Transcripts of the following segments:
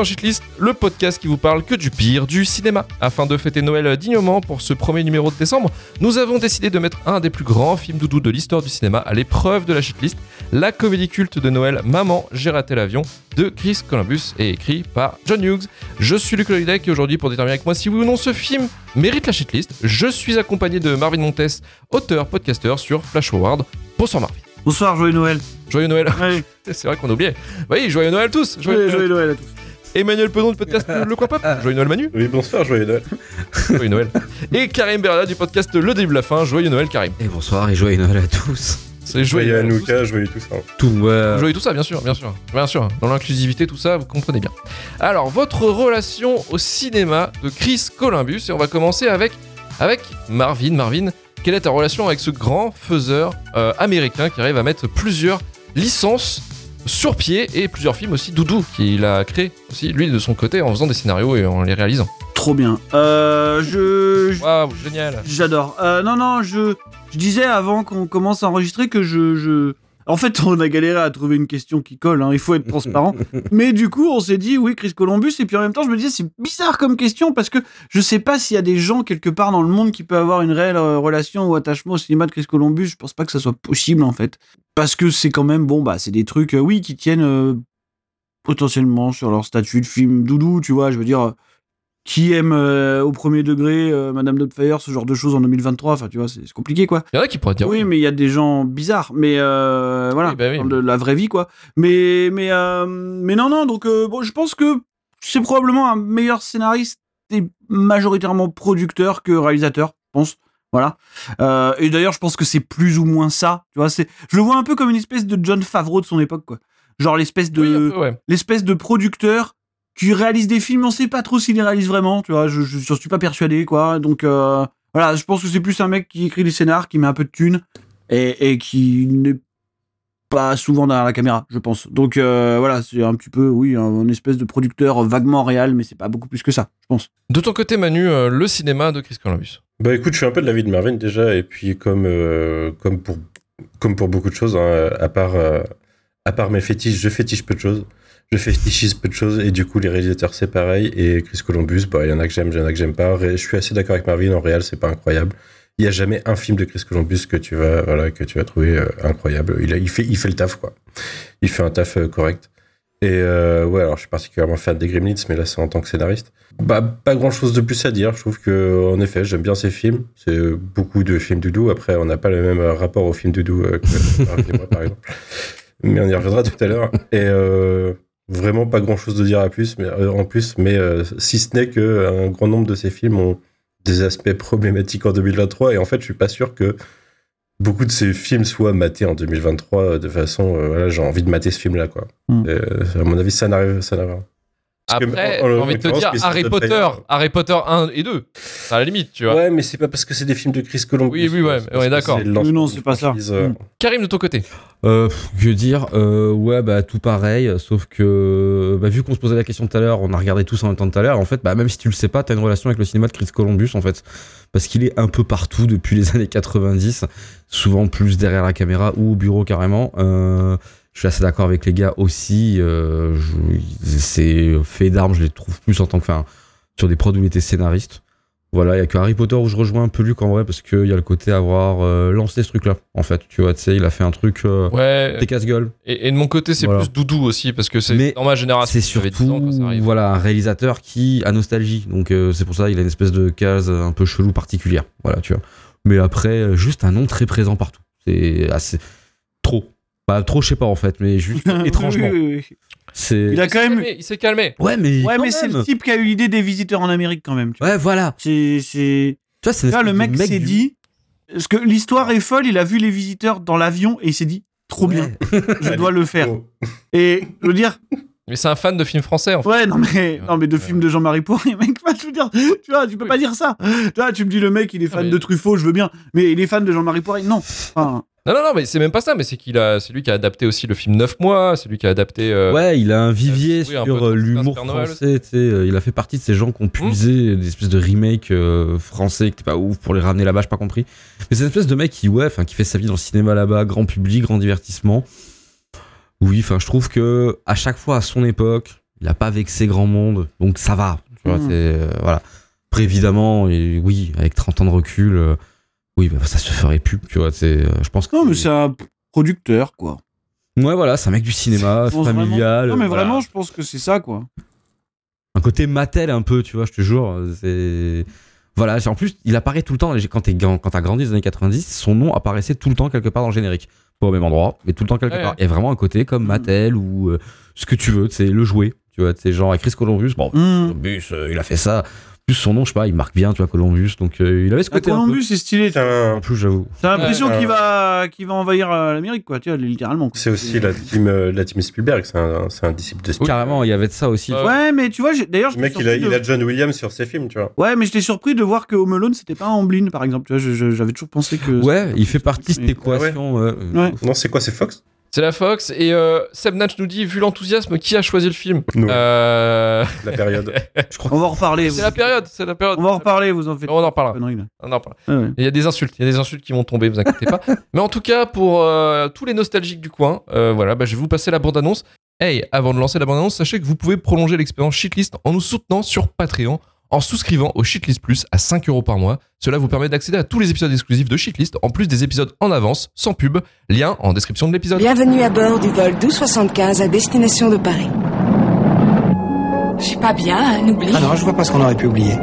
Dans Shitlist, le podcast qui vous parle que du pire du cinéma. Afin de fêter Noël dignement pour ce premier numéro de décembre, nous avons décidé de mettre un des plus grands films doudou de l'histoire du cinéma à l'épreuve de la Shitlist, la comédie culte de Noël Maman, j'ai raté l'avion de Chris Columbus et écrit par John Hughes. Je suis Luc Lolidec et aujourd'hui pour déterminer avec moi si oui ou non ce film mérite la Shitlist, je suis accompagné de Marvin Montes, auteur, podcasteur sur Flash Forward. Bonsoir Marvin. Bonsoir, joyeux Noël. Joyeux Noël. C'est vrai qu'on a oublié. Oui, joyeux Noël tous. Joyeux joyeux, Noël. joyeux Noël à tous. Emmanuel Pedon du podcast Le Quoi Pop. Joyeux Noël Manu. Oui, bonsoir, joyeux Noël. Joyeux Noël. Et Karim Berda du podcast Le Début de la Fin. Joyeux Noël Karim. Et bonsoir et joyeux Noël à tous. C'est Joyeux Noël. Hanouka, joyeux tout ça. Tout, ouais. Joyeux tout ça, bien sûr, bien sûr, bien sûr. Dans l'inclusivité, tout ça, vous comprenez bien. Alors, votre relation au cinéma de Chris Columbus, et on va commencer avec, avec Marvin. Marvin, quelle est ta relation avec ce grand faiseur euh, américain qui arrive à mettre plusieurs licences sur pied et plusieurs films aussi doudou qu'il a créé aussi lui de son côté en faisant des scénarios et en les réalisant. Trop bien. Euh, je. Waouh, génial. J'adore. Euh, non, non, je, je disais avant qu'on commence à enregistrer que je, je. En fait, on a galéré à trouver une question qui colle, hein, il faut être transparent. Mais du coup, on s'est dit, oui, Chris Columbus, et puis en même temps, je me disais, c'est bizarre comme question, parce que je sais pas s'il y a des gens quelque part dans le monde qui peuvent avoir une réelle euh, relation ou attachement au cinéma de Chris Columbus. Je pense pas que ça soit possible, en fait. Parce que c'est quand même, bon, bah, c'est des trucs, euh, oui, qui tiennent euh, potentiellement sur leur statut de film doudou, tu vois, je veux dire. Qui aime euh, au premier degré euh, Madame Doubtfire, ce genre de choses en 2023, enfin tu vois, c'est compliqué quoi. Il y en a qui pourraient dire Oui, mais il y a des gens bizarres, mais euh, voilà, Oui, bah oui. dans le- la vraie vie quoi. Mais mais mais non non, donc bon, je pense que c'est probablement un meilleur scénariste et majoritairement producteur que réalisateur, je pense. Voilà. Et d'ailleurs, je pense que c'est plus ou moins ça. Tu vois, c'est, je le vois un peu comme une espèce de John Favreau de son époque, quoi. Genre l'espèce de, ouais. l'espèce de producteur qui réalise des films, on sait pas trop s'il les réalise vraiment, tu vois, je, suis pas persuadé, quoi. Donc euh, voilà, je pense que c'est plus un mec qui écrit des scénars, qui met un peu de thunes et, et qui n'est pas souvent derrière la caméra, je pense. Donc euh, voilà, c'est un petit peu, oui, un, un espèce de producteur vaguement réel, mais c'est pas beaucoup plus que ça, je pense. De ton côté, Manu, euh, le cinéma de Chris Columbus. Bah écoute, je suis un peu de l'avis de Marvin déjà, et puis comme, euh, comme, pour, comme pour beaucoup de choses, hein, à, part, euh, à part mes fétiches, je fétiche peu de choses. Je fétichise peu de choses, et du coup, les réalisateurs, c'est pareil. Et Chris Columbus, bah, il y en a que j'aime, il y en a que j'aime pas. Je suis assez d'accord avec Marvin, en réel, c'est pas incroyable. Il y a jamais un film de Chris Columbus que tu vas, voilà, que tu vas trouver euh, incroyable. Il, fait, il fait le taf, quoi. Il fait un taf euh, correct. Et euh, ouais, alors je suis particulièrement fan des Gremlins, mais là c'est en tant que scénariste. Bah, pas grand chose de plus à dire. Je trouve que, en effet, j'aime bien ces films. C'est beaucoup de films doudou. Après, on n'a pas le même rapport aux films doudou que moi, par exemple. Mais on y reviendra tout à l'heure. Et vraiment pas grand chose de dire à plus, mais, euh, en plus, mais euh, si ce n'est qu'un grand nombre de ces films ont des aspects problématiques en 2023. Et en fait, je suis pas sûr que beaucoup de ces films soient matés en 2023 euh, de façon. euh, voilà, j'ai envie de mater ce film-là, quoi. Mm. Euh, à mon avis, ça n'arrive, ça n'arrive. Après, j'ai envie de te dire Harry Potter, Harry Potter 1 et 2. À la limite, tu vois. Ouais, mais c'est pas parce que c'est des films de Chris Columbus. Oui, oui, ouais, que d'accord. non, d'une c'est pas ça. euh, Mm. Karim, de ton côté. Euh, pff, que dire euh, Ouais, bah tout pareil, sauf que bah, vu qu'on se posait la question tout à l'heure, on a regardé tous en même temps tout à l'heure. En fait, bah, même si tu le sais pas, t'as une relation avec le cinéma de Chris Columbus en fait, parce qu'il est un peu partout depuis les années 90, souvent plus derrière la caméra ou au bureau carrément. Euh, je suis assez d'accord avec les gars aussi. Euh, ces faits d'armes, je les trouve plus en tant que, enfin, sur des prods où il était scénariste. Voilà, il y a que Harry Potter où je rejoins un peu Luc en vrai parce qu'il y a le côté avoir euh, lancé ce truc-là. En fait, tu vois, tu sais, il a fait un truc. euh, Ouais. des casse-gueule. Et, et de mon côté, c'est Voilà. plus doudou aussi, parce que c'est dans ma génération. C'est j'avais 10 surtout ans voilà, un réalisateur qui a nostalgie. Donc euh, c'est pour ça qu'il a une espèce de case un peu chelou particulière. Voilà, tu vois. Mais après, euh, juste un nom très présent partout. C'est assez. Trop. Pas trop, je sais pas en fait, mais juste étrangement. Oui, oui, oui. C'est. Il a quand s'est même. calmé, Il s'est calmé. Ouais, mais. Ouais, mais c'est le type qui a eu l'idée des visiteurs en Amérique quand même. tu vois. Ouais, voilà. C'est, c'est. Tu vois, c'est le mec s'est du- dit. Parce que l'histoire est folle, il a vu les visiteurs dans l'avion et il s'est dit trop bien, je dois le faire. oh. Et je veux dire, Mais c'est un fan de films français, en fait. ouais, non mais, non, mais de Ouais. films de Jean-Marie Poiré, mec, je veux dire, tu vois, tu peux pas dire ça. Tu vois, tu me dis le mec, il est fan Ah, mais- de Truffaut, je veux bien, mais il est fan de Jean-Marie Poiré, non. Enfin, Non, non, non, mais c'est même pas ça, mais c'est qu'il a, c'est lui qui a adapté aussi le film 9 mois, c'est lui qui a adapté. euh, Ouais, il a un vivier sur euh, l'humour français. tu sais, euh, il a fait partie de ces gens qui ont puisé des espèces de remakes euh, français qui étaient pas ouf pour les ramener là-bas, j'ai pas compris. Mais c'est une espèce de mec qui, ouais, qui fait sa vie dans le cinéma là-bas, grand public, grand divertissement. Oui, enfin, je trouve que à chaque fois à son époque, Il a pas vexé grand monde, donc ça va. Tu vois, Mm. euh, voilà. Après évidemment, et oui, avec 30 ans de recul, euh, oui, bah, ça se ferait plus. Tu vois, c'est. euh, je pense que. Non, mais c'est un producteur, quoi. Ouais, voilà, c'est un mec du cinéma, familial. Non, mais voilà. vraiment, je pense que c'est ça, quoi. un côté Mattel un peu, tu vois, je te jure. C'est voilà. En plus, il apparaît tout le temps. Quand t'as grandi dans les années 90, son nom apparaissait tout le temps quelque part dans le générique, pas au même endroit, mais tout le temps quelque Ouais, part. Et vraiment un côté comme Mm. Mattel ou euh, ce que tu veux. C'est le jouet, tu vois. C'est genre Chris Columbus. Bon, Mmh. Columbus, euh, il a fait ça. Plus son nom, je sais pas, il marque bien, tu vois, Columbus. Donc euh, il avait ce Ah, côté. un peu. Columbus, c'est stylé. C'est un- En plus, j'avoue. T'as l'impression Ouais. qu'il va, qu'il va envahir euh, l'Amérique, quoi, tu vois, littéralement. C'est aussi la team, euh, la team Spielberg, c'est un, c'est un disciple de Spielberg. Carrément, il y avait de ça aussi. Ouais. Ouais, mais tu vois, d'ailleurs, Le j'étais mec, il a, il John Williams sur ses films, tu vois. Ouais, mais j'étais surpris de voir que Home Alone, c'était pas Amblin, par exemple. Tu vois, j'avais toujours pensé que. Ouais, il fait partie de cette équation. Non, c'est quoi, c'est Fox? C'est la Fox. Et euh, Seb Natch nous dit, vu l'enthousiasme, qui a choisi le film Nous, Euh, la période. Je crois On va en reparler. C'est vous- la période, c'est la période. On va en reparler, vous en faites. On en reparlera. On en ouais. Il y a des insultes, il y a des insultes qui vont tomber, vous inquiétez pas. Mais en tout cas, pour euh, tous les nostalgiques du coin, euh, voilà, bah, je vais vous passer la bande-annonce. Hey, avant de lancer la bande-annonce, sachez que vous pouvez prolonger l'expérience Shitlist en nous soutenant sur Patreon en souscrivant au Shitlist Plus à 5 euros par mois. Cela vous permet d'accéder à tous les épisodes exclusifs de Shitlist, en plus des épisodes en avance, sans pub. Lien en description de l'épisode. Bienvenue à bord du vol 1275 à destination de Paris. J'ai pas bien un oubli. Ah non, je vois pas ce qu'on aurait pu oublier.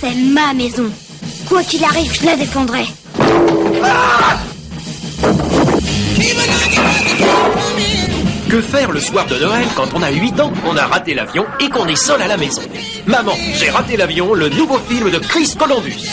C'est ma maison. Quoi qu'il arrive, je la défendrai. Que faire le soir de Noël quand on a 8 ans, qu'on a raté l'avion et qu'on est seul à la maison? Maman, j'ai raté l'avion, le nouveau film de Chris Columbus.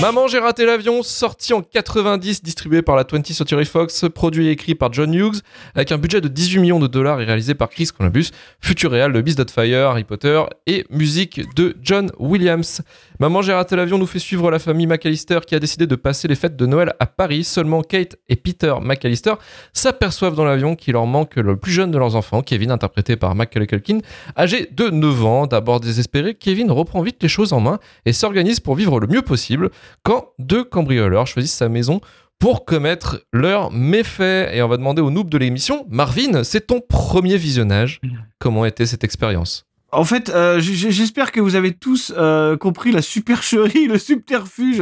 Maman, j'ai raté l'avion, sorti en 90, distribué par la 20th Century Fox, produit et écrit par John Hughes, avec un budget de 18 millions de dollars et réalisé par Chris Columbus, futur réal de Beast Fire, Harry Potter et musique de John Williams. Maman, j'ai raté l'avion nous fait suivre la famille McAllister qui a décidé de passer les fêtes de Noël à Paris. Seulement Kate et Peter McAllister s'aperçoivent dans l'avion qu'il leur manque le plus jeune de leurs enfants, Kevin, interprété par Macaulay Culkin, âgé de 9 ans. D'abord désespéré, Kevin reprend vite les choses en main et s'organise pour vivre le mieux possible quand deux cambrioleurs choisissent sa maison pour commettre leurs méfaits. Et on va demander au noob de l'émission, Marvin, c'est ton premier visionnage. Comment était cette expérience? En fait, euh, j'espère que vous avez tous euh, compris la supercherie, le subterfuge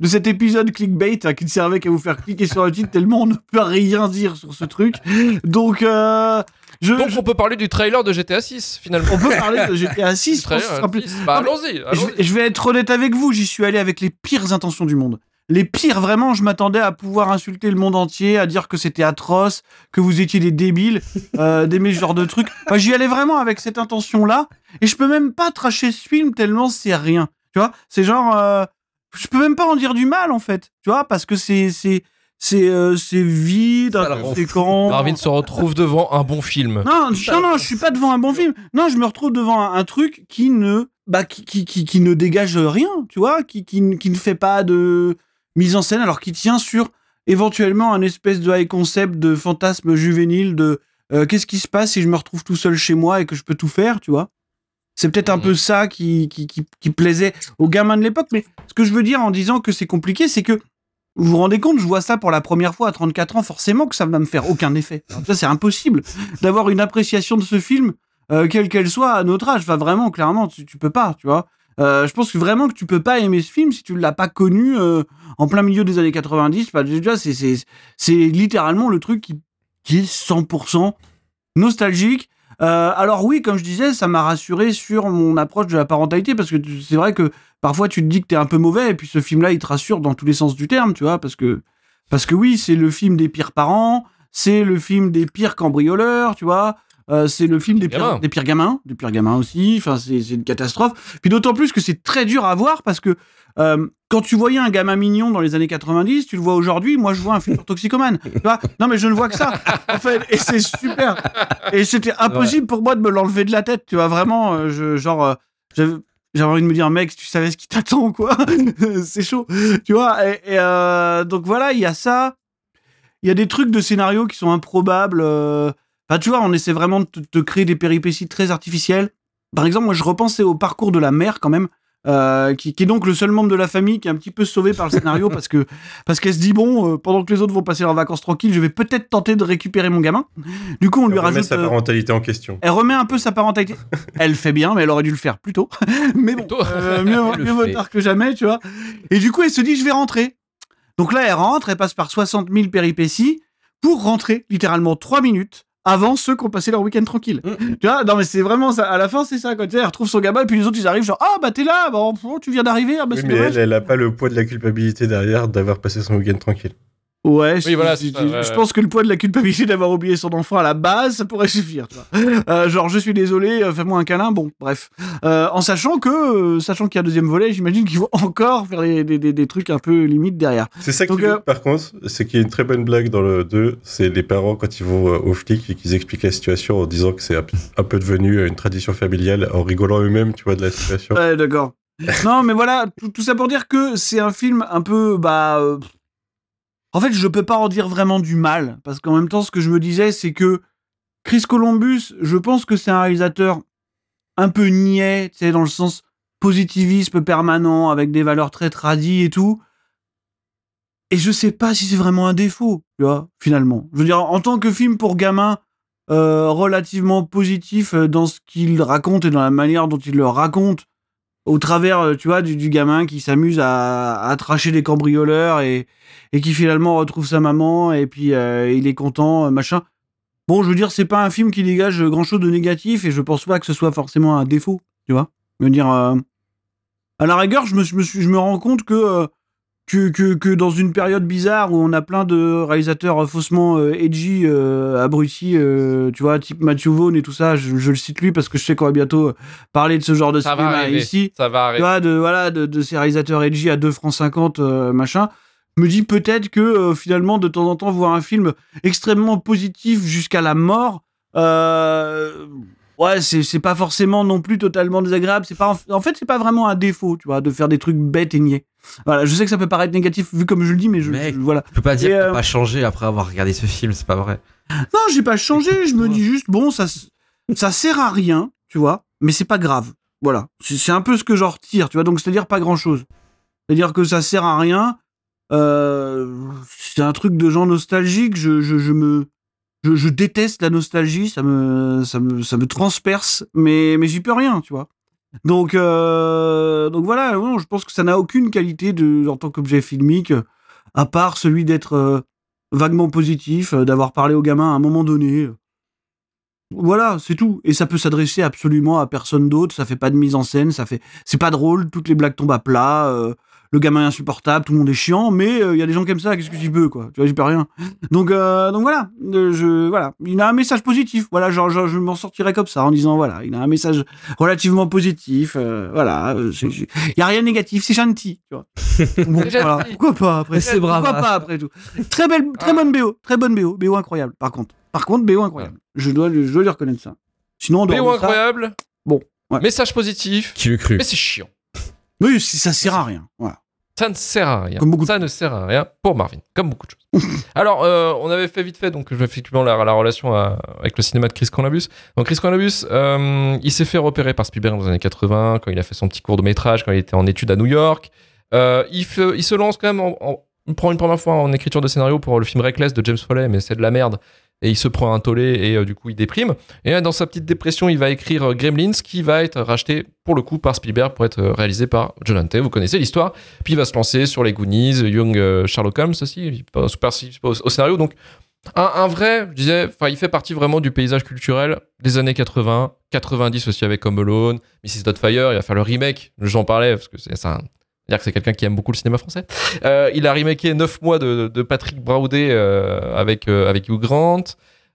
de cet épisode clickbait hein, qui ne servait qu'à vous faire cliquer sur le titre tellement on ne peut rien dire sur ce truc. Donc, euh, je, Donc je- on peut parler du trailer de GTA 6 finalement. on peut parler de GTA 6. Du je pense que ce trailer, sera plus- 6. Bah, allons-y, je vais être honnête avec vous, j'y suis allé avec les pires intentions du monde. Les pires, vraiment, je m'attendais à pouvoir insulter le monde entier, à dire que c'était atroce, que vous étiez des débiles, euh, d'aimer ce genre de trucs. Enfin, j'y allais vraiment avec cette intention-là, et je peux même pas tracher ce film tellement c'est rien. Tu vois, c'est genre, euh, je peux même pas en dire du mal en fait. Tu vois, parce que c'est c'est c'est euh, c'est vide, inconséquent. Marvin se retrouve devant un bon film. Non, non, non, je suis pas devant un bon film. Non, je me retrouve devant un, un truc qui ne, bah, qui, qui, qui, qui ne dégage rien, tu vois, qui, qui ne fait pas de mise en scène, alors qui tient sur éventuellement un espèce de high concept de fantasme juvénile de euh, qu'est-ce qui se passe si je me retrouve tout seul chez moi et que je peux tout faire, tu vois? C'est peut-être un Mhm. peu ça qui, qui, qui, qui plaisait aux gamins de l'époque, mais ce que je veux dire en disant que c'est compliqué, c'est que vous vous rendez compte, je vois ça pour la première fois à 34 ans, forcément que ça va me faire aucun effet. Ça, c'est impossible d'avoir une appréciation de ce film, euh, quelle qu'elle soit, à notre âge. Enfin, vraiment, clairement, tu, tu peux pas, tu vois? Euh, je pense vraiment que tu peux pas aimer ce film si tu l'as pas connu euh, en plein milieu des années 90. Enfin, déjà, c'est, littéralement le truc qui, est 100% nostalgique. Euh, alors oui, comme je disais, ça m'a rassuré sur mon approche de la parentalité parce que c'est vrai que parfois tu te dis que t'es un peu mauvais et puis ce film-là il te rassure dans tous les sens du terme, tu vois, parce que parce que oui, c'est le film des pires parents, c'est le film des pires cambrioleurs, tu vois. Euh, c'est le film des pires, des pires gamins, des pires gamins aussi. Enfin, c'est une catastrophe. Puis d'autant plus que c'est très dur à voir parce que euh, quand tu voyais un gamin mignon dans les années 90, tu le vois aujourd'hui. Moi, je vois un futur toxicomane. Tu vois? Non, mais je ne vois que ça. En fait, et c'est super. Et c'était impossible pour moi de me l'enlever de la tête. Tu vois vraiment, euh, je, genre, j'avais envie de me dire, mec, tu savais ce qui t'attend, quoi. c'est chaud. Tu vois? Et, et, donc voilà, il y a ça. Il y a des trucs de scénario qui sont improbables. euh. Enfin, tu vois, on essaie vraiment de te, te créer des péripéties très artificielles. Par exemple, moi, je repensais au parcours de la mère quand même. euh, qui, qui est donc le seul membre de la famille qui est un petit peu sauvé par le scénario parce que parce qu'elle se dit bon, euh, pendant que les autres vont passer leurs vacances tranquilles, je vais peut-être tenter de récupérer mon gamin. Du coup, on lui Elle remet rajoute. sa euh, parentalité en question. elle remet un peu sa parentalité. Elle fait bien, mais elle aurait dû le faire plus tôt. mais bon, euh, mieux, mieux vaut tard que jamais, tu vois. Et du coup, elle se dit, je vais rentrer. Donc là, elle rentre, elle passe par 60 000 péripéties pour rentrer littéralement 3 minutes avant ceux qui ont passé leur week-end tranquille. Mm. Tu vois, non mais c'est vraiment ça. À la fin, c'est ça. Quand tu sais, elle retrouve son gamin, et puis les autres, ils arrivent genre, ah bah t'es là, bon, bon, tu viens d'arriver, ah bah Oui, mais dommage. elle, elle a pas le poids de la culpabilité derrière d'avoir passé son week-end tranquille. Ouais, Oui, si- voilà, ça, ouais, je ouais. pense que le poids de la culpabilité d'avoir oublié son enfant à la base, ça pourrait suffire. Tu vois. Euh, genre, je suis désolé, euh, fais-moi un câlin. Bon, bref. Euh, en sachant que, euh, sachant qu'il y a un deuxième volet, j'imagine qu'il faut encore faire des, des, des, des trucs un peu limite derrière. C'est ça qui euh, par contre, c'est qu'il y a une très bonne blague dans le 2, c'est les parents quand ils vont euh, au flic et qu'ils expliquent la situation en disant que c'est un, un peu devenu une tradition familiale, en rigolant eux-mêmes, tu vois, de la situation. Ouais, d'accord. non, mais voilà, tout, tout ça pour dire que c'est un film un peu, bah. En fait, je peux pas en dire vraiment du mal, parce qu'en même temps, ce que je me disais, c'est que Chris Columbus, je pense que c'est un réalisateur un peu niais, tu sais, dans le sens positivisme permanent, avec des valeurs très tradies et tout. Et je sais pas si c'est vraiment un défaut, tu vois, finalement. Je veux dire, en tant que film pour gamins, euh, relativement positif euh, dans ce qu'il raconte et dans la manière dont il le raconte, au travers, euh, tu vois, du, du gamin qui s'amuse à, à tracher des cambrioleurs et, et qui finalement retrouve sa maman et puis euh, il est content, euh, machin. Bon, je veux dire, c'est pas un film qui dégage grand chose de négatif et je pense pas que ce soit forcément un défaut, tu vois. Je veux dire, à la rigueur, je me, je me, je me rends compte que, que, que, que dans une période bizarre où on a plein de réalisateurs euh, faussement euh, edgy, euh, abrutis, euh, tu vois, type Matthew Vaughn et tout ça, je, je le cite lui parce que je sais qu'on va bientôt euh, parler de ce genre de Ça va cinéma arriver. ici Ça va tu arriver. vois, de, voilà, de, de ces réalisateurs edgy à 2 francs 50, euh, machin. Je me dis peut-être que finalement, de temps en temps, voir un film extrêmement positif jusqu'à la mort, euh, ouais, c'est c'est pas forcément non plus totalement désagréable. C'est pas, en, fait, c'est pas vraiment un défaut, tu vois, de faire des trucs bêtes et niais. Voilà, je sais que ça peut paraître négatif vu comme je le dis, mais je, Mec. je- voilà. Je peux pas dire que euh, pas changé après avoir regardé ce film, c'est pas vrai. Non, j'ai pas changé. Je me dis juste, bon, ça, ça sert à rien, tu vois, mais c'est pas grave. Voilà. C'est un peu ce que j'en retire, tu vois. Donc, c'est-à-dire pas grand-chose. C'est-à-dire que ça sert à rien. Euh, c'est un truc de gens nostalgiques. Je, je, je me. Je, déteste la nostalgie, ça me, transperce, mais, j'y peux rien, tu vois. Donc, euh, voilà, je pense que ça n'a aucune qualité en tant qu'objet filmique, à part celui d'être euh, vaguement positif, euh, d'avoir parlé au gamin à un moment donné. Voilà, c'est tout. Et ça peut s'adresser absolument à personne d'autre. Ça fait pas de mise en scène. Ça fait, c'est pas drôle. Toutes les blagues tombent à plat. Le gamin est insupportable. Tout le monde est chiant. Mais euh, il y a des gens qui aiment ça. Qu'est-ce que j'y peux, quoi? Tu vois, j'y peux rien. Donc, euh, donc voilà. Euh, je, voilà. Il a un message positif. Voilà, genre, genre, je m'en sortirais comme ça en disant voilà, il a un message relativement positif. euh, voilà. Il y a rien de négatif. C'est gentil. Tu vois. Bon, voilà. Pourquoi pas après? C'est brave. Pourquoi pas après tout? Très belle, très Ah. bonne BO, très bonne BO, BO incroyable. Par contre, par contre, BO incroyable. Je dois, je dois lui reconnaître ça. Sinon, dehors BO ça- incroyable. Bon, ouais. Message positif. Qui le cru Mais c'est chiant. oui, si ça sert à rien. Voilà. Ça ne sert à rien. Comme beaucoup de ça ne sert à rien pour Marvin, comme beaucoup de choses. Alors, euh, on avait fait vite fait, donc effectivement, la, la relation à- avec le cinéma de Chris Columbus. Donc, Chris Columbus, euh, il s'est fait repérer par Spielberg dans les années 80, quand il a fait son petit cours de métrage, quand il était en études à New York. Euh, il, fait- il se lance quand même en, prend une première fois en écriture de scénario pour le film Reckless de James Foley, mais c'est de la merde. Et il se prend un tollé et euh, du coup il déprime. Et euh, dans sa petite dépression, il va écrire euh, Gremlins qui va être racheté pour le coup par Spielberg pour être réalisé par John Hunter. Vous connaissez l'histoire. Puis il va se lancer sur les Goonies, Young Sherlock Holmes aussi, il participe au, au scénario. Donc un, vrai, je disais, il fait partie vraiment du paysage culturel des années 80, 90 aussi avec Home Alone, Mrs. Doubtfire. Il va faire le remake. J'en parlais parce que c'est un dire que c'est quelqu'un qui aime beaucoup le cinéma français. Euh, il a remaké 9 mois de, de Patrick Braudet euh, avec, euh, avec Hugh Grant.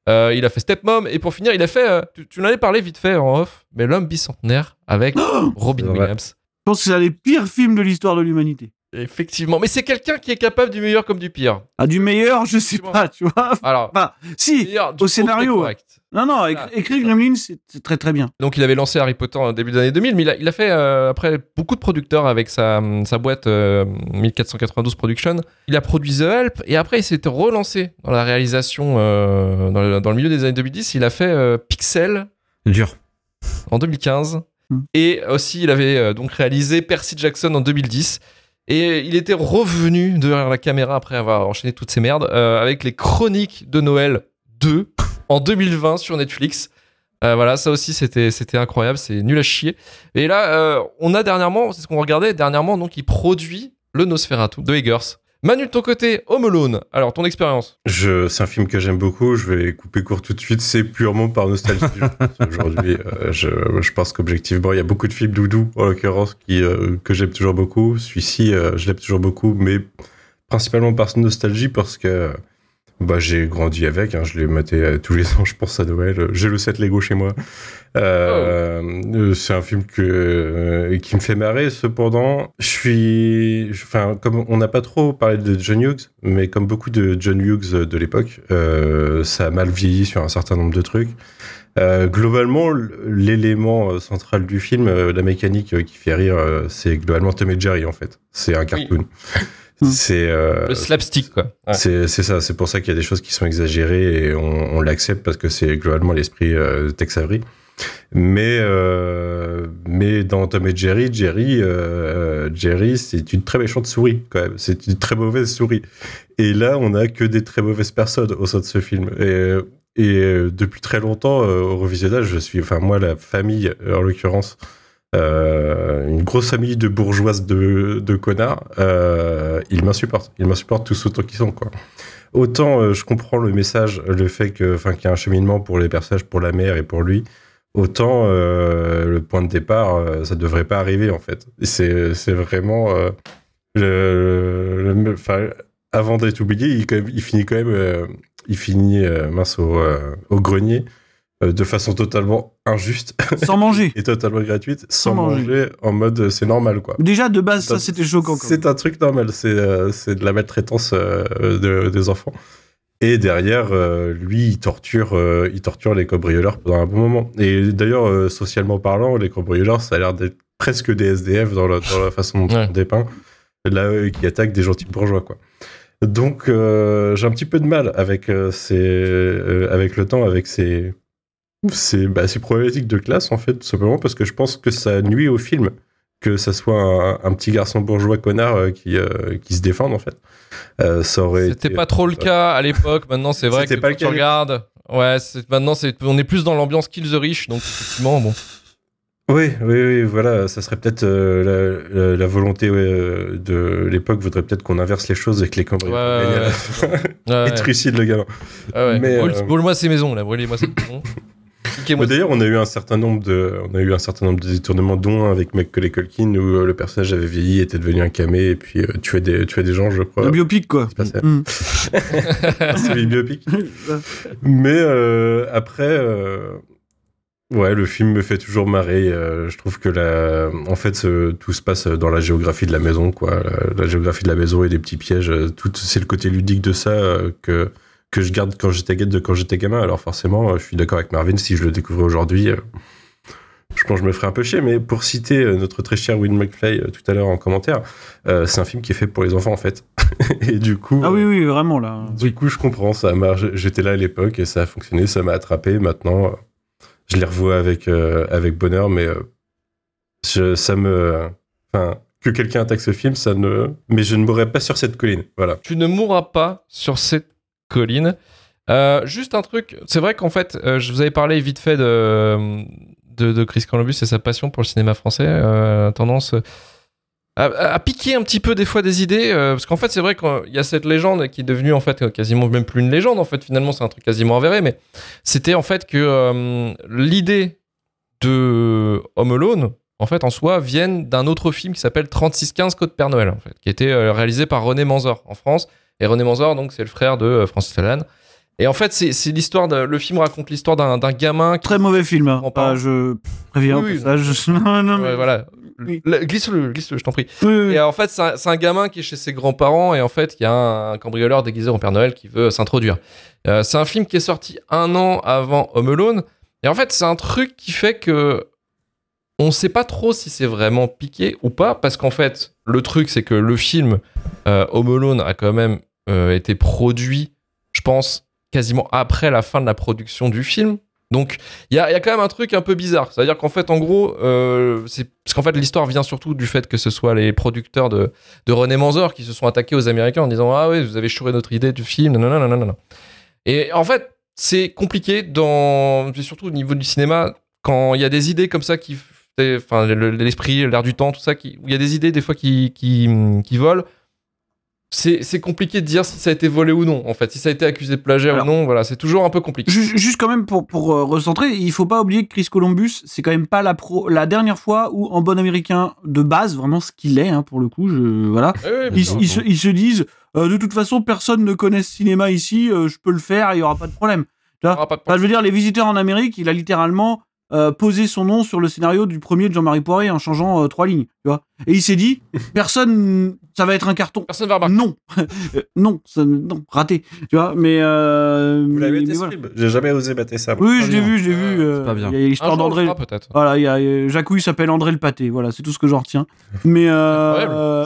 Il a fait Stepmom. Et pour finir, il a fait. tu, tu avais parlé vite fait en off, mais L'homme bicentenaire avec Robin. Williams. Je pense que c'est un des pires films de l'histoire de l'humanité. Effectivement. Mais c'est quelqu'un qui est capable du meilleur comme du pire. Ah, du meilleur, je sais pas, tu vois. Alors. Enfin, si. meilleur au scénario. Non, non, éc- Ah. écrire Gremlins, c'est très très bien. Donc il avait lancé Harry Potter au début des années 2000, mais il a, il a fait euh, après beaucoup de producteurs avec sa, sa boîte euh, 1492 Production. Il a produit The Help et après il s'est relancé dans la réalisation euh, dans, le, dans le milieu des années 2010. Il a fait euh, Pixel Dur. en 2015. Mm. Et aussi, il avait euh, donc réalisé Percy Jackson en 2010. Et il était revenu derrière la caméra après avoir enchaîné toutes ces merdes euh, avec les Chroniques de Noël 2 en 2020 sur Netflix. Euh, voilà, ça aussi c'était c'était incroyable, c'est nul à chier. Et là, euh, on a dernièrement, c'est ce qu'on regardait dernièrement, donc il produit le Nosferatu de Eggers. Manu de ton côté, Home Alone. Alors ton expérience Je, c'est un film que j'aime beaucoup. Je vais couper court tout de suite. C'est purement par nostalgie. Aujourd'hui, euh, je, je pense qu'objectivement, il y a beaucoup de films doudou, en l'occurrence, qui, euh, que j'aime toujours beaucoup. Celui-ci, euh, je l'aime toujours beaucoup, mais principalement par nostalgie, parce que bah, j'ai grandi avec. Hein, je l'ai maté euh, tous les ans, je pense, à Noël. J'ai le set Lego chez moi. Euh, euh, C'est un film que, euh, qui me fait marrer. Cependant, je suis... Enfin, comme on n'a pas trop parlé de John Hughes, mais comme beaucoup de John Hughes de l'époque, euh, ça a mal vieilli sur un certain nombre de trucs. Globalement, l'élément central du film, la mécanique qui fait rire, c'est globalement Tom et Jerry en fait. C'est un cartoon. Oui. C'est euh, Le slapstick quoi. Ouais. c'est c'est ça. C'est pour ça qu'il y a des choses qui sont exagérées et on, on l'accepte parce que c'est globalement l'esprit euh, Tex Avery. Mais euh, mais dans Tom et Jerry, Jerry euh, Jerry, c'est une très méchante souris quand même. C'est une très mauvaise souris. Et là, on a que des très mauvaises personnes au sein de ce film. Et et euh, depuis très longtemps, euh, au revisionnage, je suis, enfin moi, la famille, en l'occurrence, euh, une grosse famille de bourgeoises de, connards, euh, ils m'insupportent. Ils m'insupportent tous autant qu'ils sont, quoi. Autant euh, je comprends le message, le fait que, enfin, qu'il y a un cheminement pour les personnages, pour la mère et pour lui. Autant euh, le point de départ, euh, ça devrait pas arriver en fait. C'est vraiment euh, le, le- avant d'être oublié, il, finit quand même, euh, il finit euh, mince au, euh, grenier euh, de façon totalement injuste Sans manger. et totalement gratuite, sans, Sans manger. manger. en mode euh, c'est normal quoi. Déjà, de base, ça, c'était choquant. C'est un truc normal, c'est euh, c'est de la maltraitance euh, de- des enfants. Et derrière, euh, lui, il torture, euh, il torture les cambrioleurs pendant un bon moment. Et d'ailleurs, euh, socialement parlant, les cambrioleurs, ça a l'air d'être presque des SDF dans la, dans la façon dont Ouais. on dépeint. Là, eux, qui attaquent des gentils bourgeois, quoi. Donc, euh, j'ai un petit peu de mal avec, euh, ces, euh, avec le temps, avec ces, ces, bah, ces problématiques de classe, en fait, tout simplement parce que je pense que ça nuit au film que ça soit un, un petit garçon bourgeois connard euh, qui, euh, qui se défende, en fait. Euh, ça aurait C'était pas trop le cas à l'époque. Maintenant, c'est vrai que pas quand le tu regardes, ouais, c'est maintenant c'est on est plus dans l'ambiance Kill the Rich, donc effectivement, bon. Oui, oui, oui, voilà, ça serait peut-être euh, la, la- la volonté ouais, de l'époque voudrait peut-être qu'on inverse les choses que les cambrioleurs Ouais, ouais, et trucide le gamin. Ah. Mais, Brûle- Brûle-moi ces maisons, là, brûlez-moi ces maisons. Mais D'ailleurs, on a eu un certain nombre de, on a eu un certain nombre de détournements, dont un avec Macaulay Culkin où euh, le personnage avait vieilli, était devenu un camé et puis euh, tuait des, tuait des gens, je crois. Un biopic, quoi. C'est pas ça. Mm. C'est le biopic. Mais euh, après, euh, ouais, le film me fait toujours marrer. euh, je trouve que la, en fait, ce- tout se passe dans la géographie de la maison, quoi. La, la géographie de la maison et des petits pièges. Tout, c'est le côté ludique de ça euh, que que je garde quand j'étais de quand j'étais gamin. Alors forcément, euh, je suis d'accord avec Marvin. Si je le découvrais aujourd'hui. euh, je pense que je me ferais un peu chier, mais pour citer euh, notre très cher Win McFly tout à l'heure en commentaire, euh, c'est un film qui est fait pour les enfants en fait. et du coup, Ah oui, oui, vraiment, là. du coup, je comprends, ça marche. J'étais là à l'époque et ça a fonctionné, ça m'a attrapé. Maintenant, je les revois avec, euh, avec bonheur, mais euh, je- ça me. Enfin, que quelqu'un attaque ce film, ça ne. Mais je ne mourrai pas sur cette colline. Voilà. tu ne mourras pas sur cette colline. Euh, juste un truc, c'est vrai qu'en fait, euh, je vous avais parlé vite fait de, de, Chris Columbus et sa passion pour le cinéma français, euh, tendance à, piquer un petit peu des fois des idées, parce qu'en fait, c'est vrai qu'il y a cette légende qui est devenue en fait quasiment même plus une légende, en fait, finalement, c'est un truc quasiment avéré, mais c'était en fait que l'idée de Home Alone, en fait, en soi, vienne d'un autre film qui s'appelle 3615 Code Père Noël, qui était réalisé par René Manzor en France. Et René Manzor, donc, c'est le frère de euh, Francis Lalanne. Et en fait, c'est l'histoire. Le film raconte l'histoire d'un gamin qui. Très mauvais film. Hein. Ah, je préviens Oui, oui. ça. Je... Non, non, mais... Ouais, voilà. Oui. Glisse-le, glisse-le, je t'en prie. Et en fait, c'est un, gamin qui est chez ses grands-parents et en fait, il y a un, un cambrioleur déguisé en Père Noël qui veut s'introduire. Euh, c'est un film qui est sorti un an avant Home Alone. Et en fait, c'est un truc qui fait que on sait pas trop si c'est vraiment piqué ou pas parce qu'en fait, le truc, c'est que le film euh, Home Alone a quand même euh, été produit, je pense, quasiment après la fin de la production du film. Donc il y a, quand même un truc un peu bizarre. C'est-à-dire qu'en fait, en gros, euh, c'est parce qu'en fait l'histoire vient surtout du fait que ce soit les producteurs de, René Manzor qui se sont attaqués aux Américains en disant ah oui vous avez chouré notre idée du film. Et en fait c'est compliqué dans surtout au niveau du cinéma quand il y a des idées comme ça qui enfin l'esprit, l'air du temps, tout ça, qui, où il y a des idées des fois qui, qui, qui volent. C'est compliqué de dire si ça a été volé ou non, en fait. Si ça a été accusé de plagiat Alors- ou non, voilà, c'est toujours un peu compliqué. Ju- Juste quand même pour, pour euh, recentrer, il faut pas oublier que Chris Columbus, c'est quand même pas la, pro, la dernière fois où, en bon américain de base, vraiment ce qu'il est, hein, pour le coup, je, voilà, ils, se, ils se disent, euh, de toute façon, personne ne connaît ce cinéma ici, euh, je peux le faire, il y aura pas de problème. Pas de Enfin, je veux dire, les visiteurs en Amérique, il a littéralement euh, posé son nom sur le scénario du premier de Jean-Marie Poiré en changeant euh, trois lignes, tu vois. Et il s'est dit, personne, ça va être un carton. Personne va remarquer. Non, Euh, non, ça- non, raté, tu vois. Mais, euh, Vous l'avez voilà. film J'ai jamais osé battre ça. moi. Oui, je l'ai vu, je l'ai vu. Euh, c'est pas bien. Il y a l'histoire d'André. peut-être. Voilà, il y a Jacouille s'appelle André le pâté. Voilà, c'est tout ce que j'en retiens. Mais euh,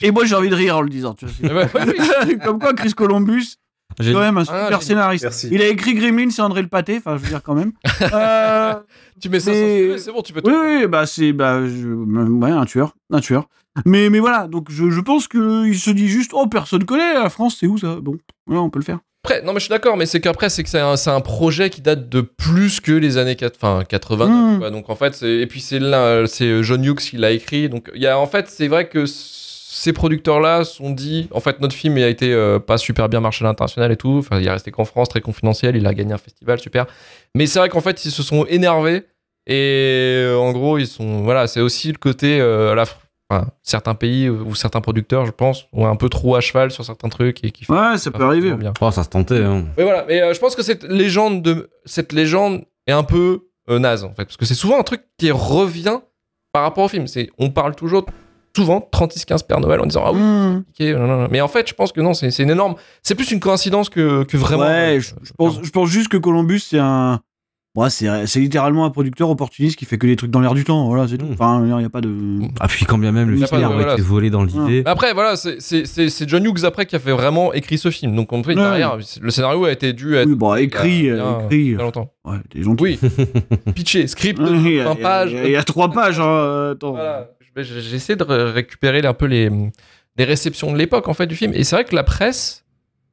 et, et moi j'ai envie de rire en le disant. Tu vois, Eh ben, Comme quoi, Chris Columbus, J'ai- quand même un Ah, super scénariste. Merci. Il a écrit Gremlin, c'est André le pâté. Enfin, je veux dire quand même. Euh, Tu mets ça Mais- c'est bon, tu peux tout. oui, oui, bah c'est bah je- ouais un tueur, un tueur. Mais mais voilà, donc je, je pense que il se dit juste oh personne connaît la France, c'est où ça? Bon, voilà, on peut le faire. Après, non, mais je suis d'accord, mais c'est qu'après, c'est que c'est un, c'est un projet qui date de plus que les années 4, enfin, 89. Mm. quoi. Donc, en fait, c'est- et puis c'est là, c'est John Hughes qui l'a écrit. Donc, il y a, en fait, c'est vrai que ces producteurs-là sont dit, en fait, notre film il a été euh, pas super bien marché à l'international et tout. Enfin, il est resté qu'en France, très confidentiel. Il a gagné un festival, super. Mais c'est vrai qu'en fait, ils se sont énervés. Et euh, en gros, ils sont. Voilà, c'est aussi le côté. euh, la, enfin, certains pays ou certains producteurs, je pense, ont un peu trop à cheval sur certains trucs et qui Ouais, ça peut arriver. bien. Oh, ça se tentait. Hein. Mais voilà, mais euh, je pense que cette légende de cette légende est un peu euh, naze en fait, parce que c'est souvent un truc qui revient par rapport au film. C'est on parle toujours souvent 36-15 Père Noël en disant ah oui, Mmh. ok, non, non, non. mais en fait je pense que non, c'est une énorme, c'est plus une coïncidence que, que vraiment. Ouais, euh, je, je pense, je pense juste que Columbus, c'est un. Ouais, c'est littéralement un producteur opportuniste qui fait que des trucs dans l'air du temps. Voilà, c'est tout. Mm. Enfin, il n'y a pas de. Ah, puis quand bien même le a film voilà, été volé dans l'idée. Après voilà, c'est- John Hughes après qui a fait vraiment écrit ce film. Donc on fait Ouais. derrière, le scénario a été dû être Oui, bon, écrit, il y a euh, écrit. il y a longtemps. Ouais, t'es gentil. Oui, pitché, script de Il y a- 20 pages. Il y a- il y a trois pages. hein, euh, Attends. Voilà. Je- J'essaie de ré- récupérer un peu les, les réceptions de l'époque en fait du film. Et c'est vrai que la presse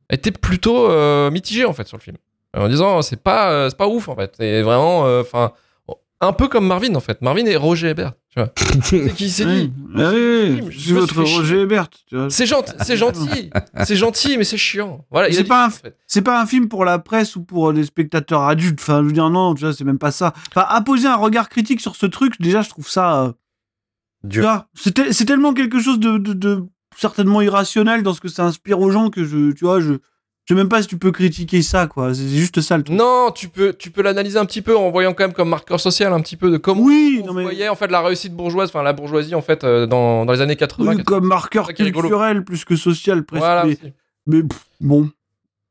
était plutôt euh, mitigée en fait sur le film. En disant c'est pas, euh, c'est pas ouf en fait. C'est vraiment. euh, Enfin. un peu comme Marvin en fait. Marvin et Roger Ebert. Tu vois. c'est qui s'est dit. Oui, Ah oui, oui, Je votre Roger Ebert. C'est gentil, c'est gentil, c'est gentil, mais c'est chiant. Voilà, C'est pas un- en fait. C'est pas un film pour la presse ou pour des spectateurs adultes. Enfin, je veux dire, non, tu vois, c'est même pas ça. Enfin, apposer un regard critique sur ce truc, déjà, je trouve ça. Vois, c'est tel- c'est tellement quelque chose de, de- de certainement irrationnel dans ce que ça inspire aux gens que je, tu vois, je, je sais même pas si tu peux critiquer ça, quoi. C'est juste ça le truc. Non, tu peux, tu peux l'analyser un petit peu en voyant quand même comme marqueur social un petit peu de comment Oui, on non mais. voyait en fait la réussite bourgeoise, enfin la bourgeoisie en fait euh, dans, dans les années 80. oui, comme marqueur culturel plus que social, presque. Voilà. mais aussi. mais, pff, bon,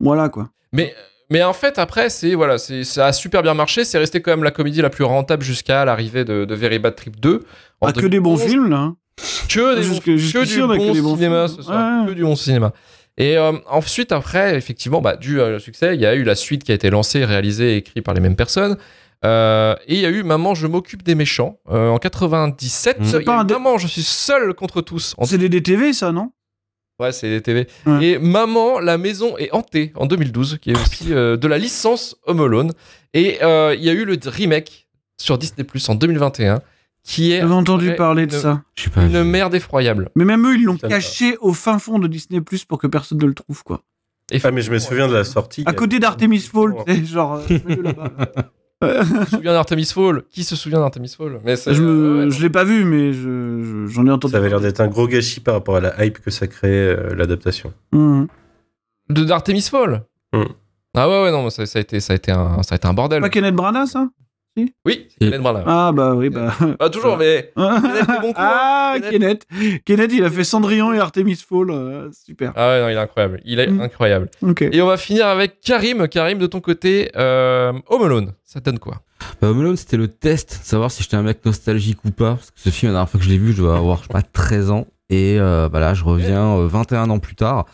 voilà, quoi. Mais, mais en fait, après, c'est voilà, c'est ça a super bien marché. C'est resté quand même la comédie la plus rentable jusqu'à l'arrivée de, de Very Bad Trip 2. En Ah, que des bons 2011. films, là. hein. Que, des Jusque- jusqu'ici, que du que bon des bons cinéma films. ce soir. Ouais. Que du bon cinéma. Et euh, ensuite, après, effectivement, bah, dû au succès, il y a eu la suite qui a été lancée, réalisée et écrite par les mêmes personnes. Euh, et il y a eu Maman, je m'occupe des méchants euh, en 97. Mmh. Il y a C'est pas eu un dé- Maman, je suis seul contre tous. En... C'est des DTV, ça, non? Ouais, c'est des TV. Ouais. Et Maman, la maison est hantée en 2012, qui est aussi euh, de la licence Home Alone. Et euh, il y a eu le remake sur Disney Plus en 2021, qui est J'avais entendu parler de une- ça. Je sais pas. une merde effroyable. Mais même eux, ils l'ont caché au fin fond de Disney Plus pour que personne ne le trouve, quoi. Et Ah, mais je me souviens de la sortie. À côté d'Artemis Fall, genre. euh, là-bas. Qui se souvient d'Artemis Fall Qui se souvient d'Artemis Fall Mais c'est- je me, ouais, je l'ai pas vu, mais je, je- j'en ai entendu. Ça avait l'air d'être un gros gâchis par rapport à la hype que ça créait, euh, l'adaptation. Mhm. de d'Artemis Fall. Hmm. Ah ouais ouais non mais ça, ça a été ça a été un ça a été un bordel. Pas Kenneth Branagh, ça? Oui, c'est Et- Kenneth Branagh. Ah bah oui, bah. Pas toujours mais Kenneth est bon coup, ah, hein, Kenneth. Kenneth, il a fait Cendrillon et Artemis Fall. euh, super. ah ouais non il est incroyable. Il est Hmm. incroyable. Ok. Et on va finir avec Karim. Karim de ton côté, euh, Home Alone. Ça donne quoi? Bah, Home Alone, c'était le test, savoir si j'étais un mec nostalgique ou pas. Parce que ce film, la dernière fois que je l'ai vu, je dois avoir, je sais pas, 13 ans. Et euh, bah là, je reviens euh, 21 ans plus tard.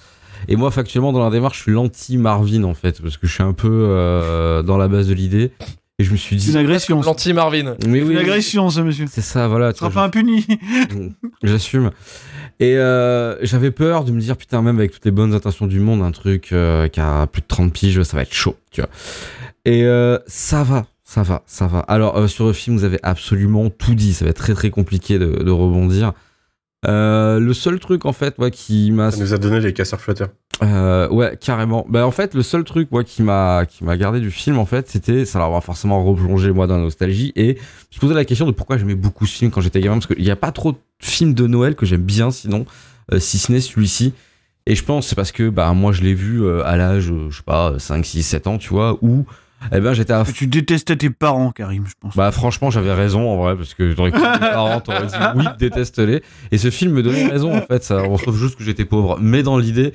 Et moi, factuellement, dans la démarche, je suis l'anti-Marvin, en fait. Parce que je suis un peu euh, dans la base de l'idée. Et je me suis C'est dit, une agression. L'anti-Marvin. mais oui, une agression, ça, monsieur. c'est ça, voilà. Tu seras pas impuni. J'assume. Et euh, j'avais peur de me dire, putain, même avec toutes les bonnes intentions du monde, un truc euh, qui a plus de 30 piges, ça va être chaud, tu vois. Et euh, ça va, ça va, ça va. Alors, euh, sur le film, vous avez absolument tout dit. Ça va être très, très compliqué de, de rebondir. Euh, le seul truc, en fait, moi, qui m'a... Ça nous a donné les casseurs flotteurs. Euh, ouais, carrément. Bah, en fait, le seul truc, moi, qui m'a, qui m'a gardé du film, en fait, c'était, ça va forcément replonger, moi, dans la nostalgie. Et je posais la question de pourquoi j'aimais beaucoup ce film quand j'étais gamin, parce qu'il n'y a pas trop de films de Noël que j'aime bien, sinon, euh, si ce n'est celui-ci. Et je pense, c'est parce que, bah, moi, je l'ai vu à l'âge, je sais pas, 5, 6, 7 ans, tu vois, où, eh ben, j'étais à tu détestais tes parents, Karim, je pense. bah franchement j'avais raison en vrai parce que j'aurais cru que mes parents t'auraient dit oui déteste-les. Et ce film me donnait raison en fait ça. On trouve juste que j'étais pauvre. Mais dans l'idée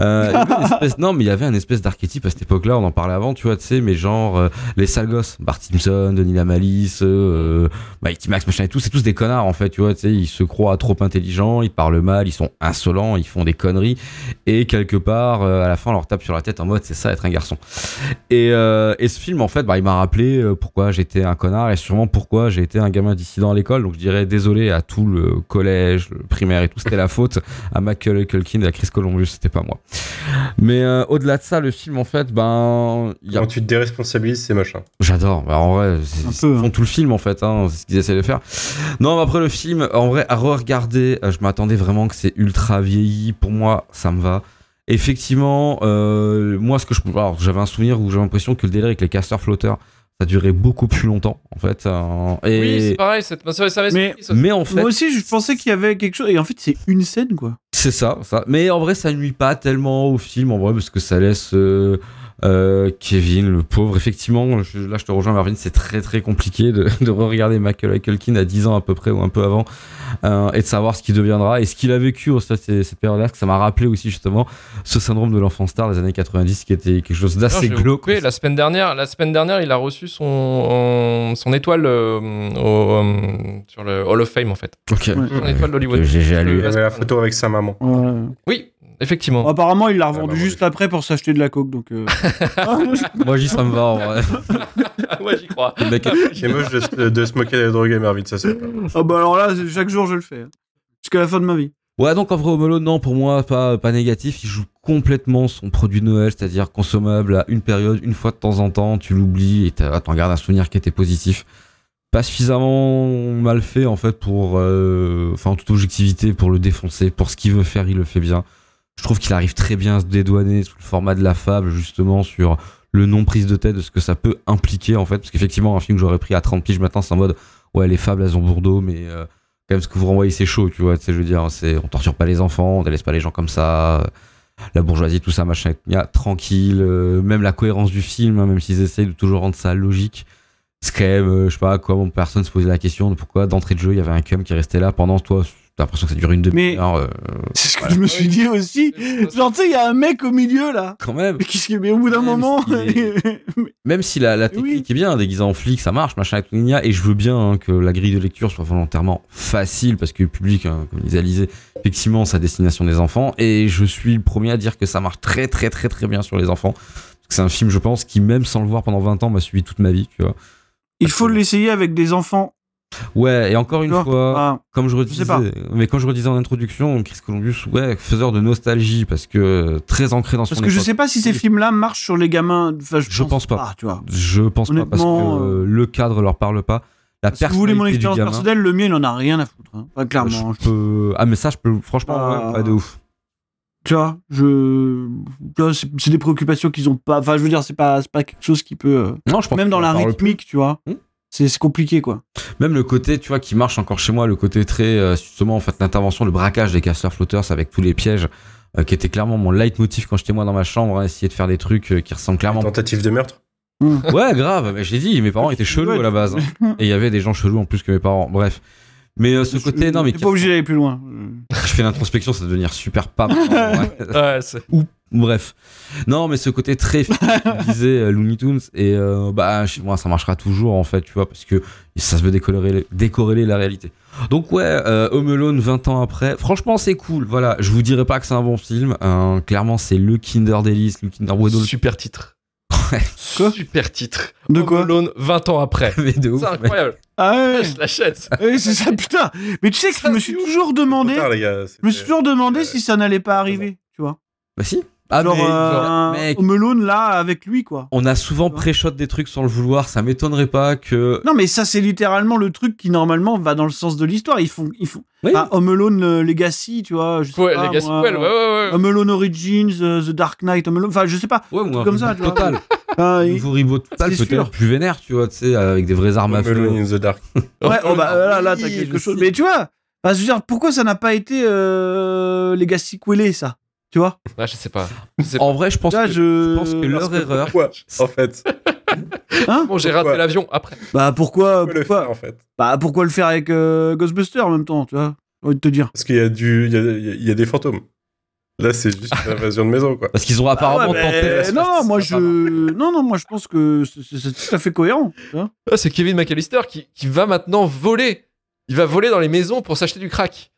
euh, espèce- non mais il y avait un espèce d'archétype à cette époque-là on en parlait avant tu vois tu sais mais genre euh, les sales gosses Bart Simpson Denis Lamalisse euh, Mighty Max machin et tout c'est tous des connards en fait tu vois tu sais ils se croient trop intelligents ils parlent mal ils sont insolents ils font des conneries et quelque part euh, à la fin on leur tape sur la tête en mode c'est ça être un garçon et, euh, et ce film, en fait, bah, il m'a rappelé pourquoi j'étais un connard et sûrement pourquoi j'ai été un gamin dissident à l'école. Donc je dirais désolé à tout le collège, le primaire et tout. C'était la faute à Michael Culkin et à Chris Columbus, c'était pas moi. Mais euh, au-delà de ça, le film, en fait, ben, il y a Quand tu te déresponsabilises, c'est machin. J'adore. Bah, en vrai, ils peu, font hein. tout le film en fait. Hein, c'est ce qu'ils essaient de faire. Non, mais après le film, en vrai, à re-regarder, euh, je m'attendais vraiment que c'est ultra vieilli. Pour moi, ça me va. Effectivement, euh, moi, ce que je, alors, j'avais un souvenir où j'avais l'impression que le délire avec les casteurs flotteurs, ça durait beaucoup plus longtemps en fait. euh, et Oui, c'est pareil, cette... Mais- mais en fait, Moi aussi, je pensais qu'il y avait quelque chose. Et en fait, c'est une scène, quoi. C'est ça, ça. Mais en vrai, ça nuit pas tellement au film, en vrai, parce que ça laisse euh, euh, Kevin, le pauvre. Effectivement, je- là, je te rejoins, Marvin, c'est très très compliqué de, de re-regarder Michael Culkin à 10 ans à peu près ou un peu avant euh, et de savoir ce qu'il deviendra et ce qu'il a vécu au stade de cette période-là. que Ça m'a rappelé aussi justement ce syndrome de l'enfant star des années 90 qui était quelque chose d'assez glauque. la semaine dernière, la semaine dernière, il a reçu son son étoile euh, au, euh, sur le Hall of Fame en fait. Ok. Son étoile d'Hollywood. J'ai- Il avait la photo avec sa maman. Ouais. Oui, effectivement. Bon, apparemment, il l'a Ah, revendu bah, juste après pour s'acheter de la coke, donc. euh, Moi, j'y ça me va en vrai. ouais, j'y crois. Le mec- C'est moche de, de se moquer des drogués, Marvin, ça c'est. Ah bah alors là, chaque jour, je le fais. hein. Jusqu'à la fin de ma vie. Ouais, donc en vrai, Home Alone, non, pour moi, pas, pas négatif. Il joue complètement son produit de Noël, c'est-à-dire consommable à une période, une fois de temps en temps, tu l'oublies et t'en gardes un souvenir qui était positif. Pas suffisamment mal fait, en fait, pour. euh, Enfin, en toute objectivité, pour le défoncer. Pour ce qu'il veut faire, il le fait bien. Je trouve qu'il arrive très bien à se dédouaner sous le format de la fable, justement, sur le non-prise de tête de ce que ça peut impliquer, en fait. Parce qu'effectivement, un film que j'aurais pris à 30 piges maintenant, c'est en mode, ouais, les fables, elles ont Bourdeau, mais. euh, quand même ce que vous renvoyez c'est chaud tu vois tu sais je veux dire c'est on torture pas les enfants on ne laisse pas les gens comme ça euh, la bourgeoisie tout ça machin y tranquille euh, même la cohérence du film hein, même s'ils essayent de toujours rendre ça logique c'est quand même je sais pas comment personne se posait la question de pourquoi d'entrée de jeu il y avait un cum qui restait là pendant toi t'as l'impression que ça dure une demi-heure euh, C'est ce que je me suis dit aussi. Genre, tu sais, il y a un mec au milieu, là. quand même Mais qu'est-ce qu'il- mais au bout d'un moment. même si la, la technique Oui. est bien, déguisé en flic, ça marche, machin, et tout, gna, et je veux bien hein, que la grille de lecture soit volontairement facile, parce que le public, hein, comme disait Alizé, effectivement, c'est à destination des enfants, et je suis le premier à dire que ça marche très très très très bien sur les enfants. Parce que c'est un film, je pense, qui même sans le voir pendant 20 ans, m'a suivi toute ma vie, tu vois. Il faut l'essayer avec des enfants. Ouais, et encore une fois, Ah, comme je sais redisais, mais quand je redisais en introduction, Chris Columbus, ouais, faiseur de nostalgie, parce que euh, très ancré dans son Parce que je époque. sais pas si ces films-là marchent sur les gamins. Enfin, je, Je pense pas. tu vois. Je pense pas parce que Honnêtement, euh, le cadre leur parle pas. La Si vous voulez mon expérience gamin, personnelle, le mien, il en a rien à foutre. hein. Clairement. je peux... Ah, mais ça, je peux. Franchement, Ah. ouais, pas de ouf. Tu vois, je. c'est des préoccupations qu'ils ont pas. Enfin, je veux dire, c'est pas, pas quelque chose qui peut. euh, Non, je pense Même dans la rythmique, tu vois. Hmm. C'est compliqué, quoi. Même le côté, tu vois, qui marche encore chez moi, le côté très, euh, justement, en fait, l'intervention, le braquage des casteurs flotteurs avec tous les pièges, euh, qui était clairement mon leitmotiv quand j'étais moi dans ma chambre, hein, essayer de faire des trucs euh, qui ressemblent clairement. Tentative de meurtre? ouais, grave, mais je l'ai dit, mes parents étaient chelous à la base. hein. Et il y avait des gens chelous en plus que mes parents. Bref. Mais euh, ce côté, non, mais T'es pas obligé d'aller plus loin. je fais l'introspection, ça va devenir super pas. Ouais. Ouais, c'est- Bref. Non, mais ce côté très disais euh, Looney Tunes, et euh, bah, chez moi, ça marchera toujours, en fait, tu vois, parce que ça se veut décorréler, décorréler la réalité. Donc, ouais, euh, Home Alone 20 ans après, franchement, c'est cool. Voilà, je vous dirais pas que c'est un bon film. hein. clairement, c'est le Kinder Delice, le Kinder Waddle. super titre. Quoi? Super titre. De Home quoi? Alone 20 ans après. Mais de ouf. C'est incroyable. Ah ouais, Je l'achète. c'est ça, putain. Mais tu sais que Ça, je me suis toujours demandé, tard, les gars. je me suis toujours demandé euh, si ça n'allait pas arriver, tu vois. Bah si. Ah, genre, mais, euh, genre, mec, Alone, là, avec lui, quoi. on a souvent pré-shot des trucs sans le vouloir. Ça m'étonnerait pas que. Non, mais ça, c'est littéralement le truc qui, normalement, va dans le sens de l'histoire. Ils font, ils font, Oui. Ah, Home Alone euh, Legacy, tu vois. Je sais Ouais, pas, gars, moi, ouais, ouais, ouais. ouais. Home Alone Origins, euh, The Dark Knight, Home Alone, enfin, je sais pas. Ouais, ou un comme ça, total. Enfin, il- reboot total, C'est peut-être plus vénère, tu vois, tu sais, avec des vraies armes à Home Alone feu. in the Dark. Ouais, oh, bah, là, t'as quelque chose. Mais tu vois, enfin, je veux dire, pourquoi ça n'a pas été euh, Legacy Quelle, ça? Tu vois Ah, je sais pas. Je sais pas. En vrai, je pense Là, que, je... je pense que leur erreur. Pourquoi, en fait Hein Bon, j'ai raté l'avion après. Bah, pourquoi, Pourquoi le pourquoi, faire, en fait bah, pourquoi le faire avec euh, Ghostbusters en même temps, tu vois J'ai envie de te dire. Parce qu'il y a du, il y a, il y a- il y a des fantômes. Là, c'est juste une invasion de maison, quoi. Parce qu'ils ont apparemment Ah ouais, tenté. non, moi je, non, non, moi je pense que c'est- tout à fait cohérent. Ah, c'est Kevin McAllister qui, qui va maintenant voler. Il va voler dans les maisons pour s'acheter du crack.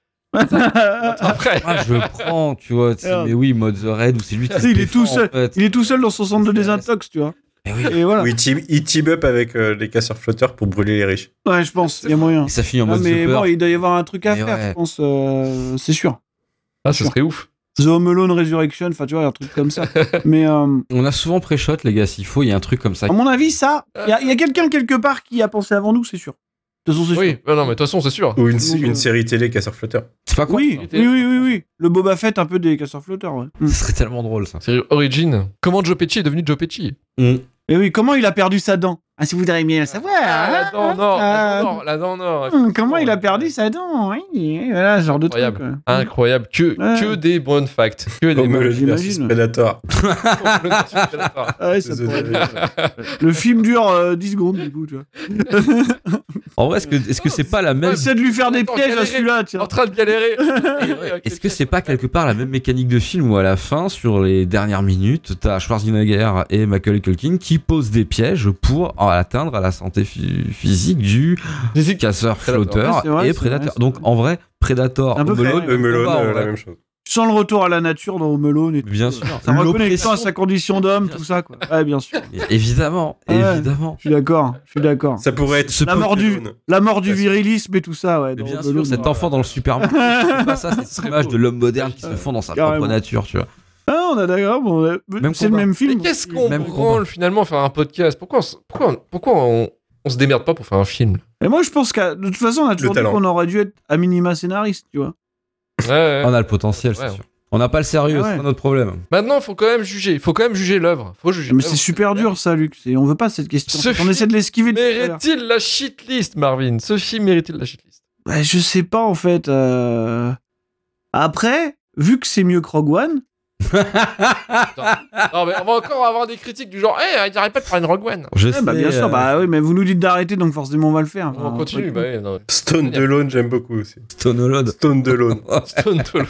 Après. Ah, je prends, tu vois. tu sais, Merde. mais oui, mode The Red, où c'est lui qui se Il est tout seul. en fait. Il est tout seul dans son centre de désintox, tu vois. Mais oui. Et voilà. Il team, il team up avec euh, les casseurs flotteurs pour brûler les riches. Ouais, je pense, il y a moyen. Et ça finit en Ah, mode mais The bon, il doit y avoir un truc à Mais faire, ouais. je pense, euh, c'est sûr. Ah, ce serait ouf. The Home Alone Resurrection, enfin, tu vois, un truc comme ça. mais euh, On a souvent pré-shot, les gars, s'il faut, il y a un truc comme ça. à mon avis, ça, il y a, il y a quelqu'un quelque part qui a pensé avant nous, c'est sûr. De toute façon, c'est Oui, sûr. non, non, mais de toute façon, c'est sûr. Ou une, euh, série télé casseurs flotteurs. C'est pas quoi Oui, oui, oui, oui, oui. Le Boba Fett un peu des casseurs flotteurs, ouais. Mm. Ce serait tellement drôle, ça. C'est Origin. Comment Joe Pesci est devenu Joe Pesci? Et oui, comment il a perdu sa dent? Ah, si vous voudriez bien le savoir. Ah, la dent nord, la ah, dent nord, la dent nord. Comment il a perdu sa dent Oui, voilà, ce genre de truc. Incroyable. quoi. Incroyable. Que, Ouais. que des bonnes facts. Que des j'imagine. versus Predator. Ah ouais, ça pourrait être- Le film dure euh, 10 secondes, du coup, tu vois. En vrai, est-ce que est-ce que c'est pas la même. Essaie de lui faire des pièges à celui-là, En train de galérer. Est-ce que c'est pas quelque part la même mécanique de film où à la fin, sur les dernières minutes, t'as Schwarzenegger et Michael Culkin qui posent des pièges pour atteindre à la santé phy- physique du casseur Predator. flotteur Ouais, c'est vrai, et c'est Donc en vrai, Alone, combat, en euh, la même chose. Tu sens le retour à la nature dans Home Alone et tout. Bien sûr. Sa reconnexion L'oppression, à sa condition d'homme, tout ça, quoi. Ouais, bien sûr. Évidemment, Ouais. évidemment. Je suis d'accord, je suis d'accord. Ça pourrait être Ce La mort du, la mort du virilisme et tout ça, ouais. Dans bien sûr, cet enfant dans le pas ça, c'est cette image de l'homme moderne qui se fond dans sa Carrément. propre nature, tu vois. Ah, on a d'accord, bon, c'est le même Mais film. qu'est-ce qu'on Même branle finalement faire un podcast? Pourquoi on, pourquoi, on- pourquoi on, on se démerde pas pour faire un film? Et moi, je pense qu'à de toute façon, on a toujours dit qu'on aurait dû être à minima scénariste, tu vois. Ouais, ouais. On a le potentiel, c'est Ouais. sûr. On n'a pas le sérieux, Ah ouais. c'est pas notre problème. Maintenant, faut quand même juger. Il faut quand même juger l'œuvre. Faut juger. Mais c'est super dur, ça, Luc. On veut pas cette question. Ce on film essaie de l'esquiver. Mérite-t-il la shitlist, Marvin? Ce film mérite-t-il la shitlist? Bah, je sais pas, en fait. euh. Après, vu que c'est mieux que Rogue One, Non, mais on va encore avoir des critiques du genre, eh, il n'arrête pas de faire une Rogue One. Je eh bah, sais, bien sûr, euh, bah oui, mais vous nous dites d'arrêter, donc forcément on va le faire. On continue, bah ouais, non. Stone Alone, j'aime beaucoup aussi. Stone Alone. Stone Alone. Stone Cold.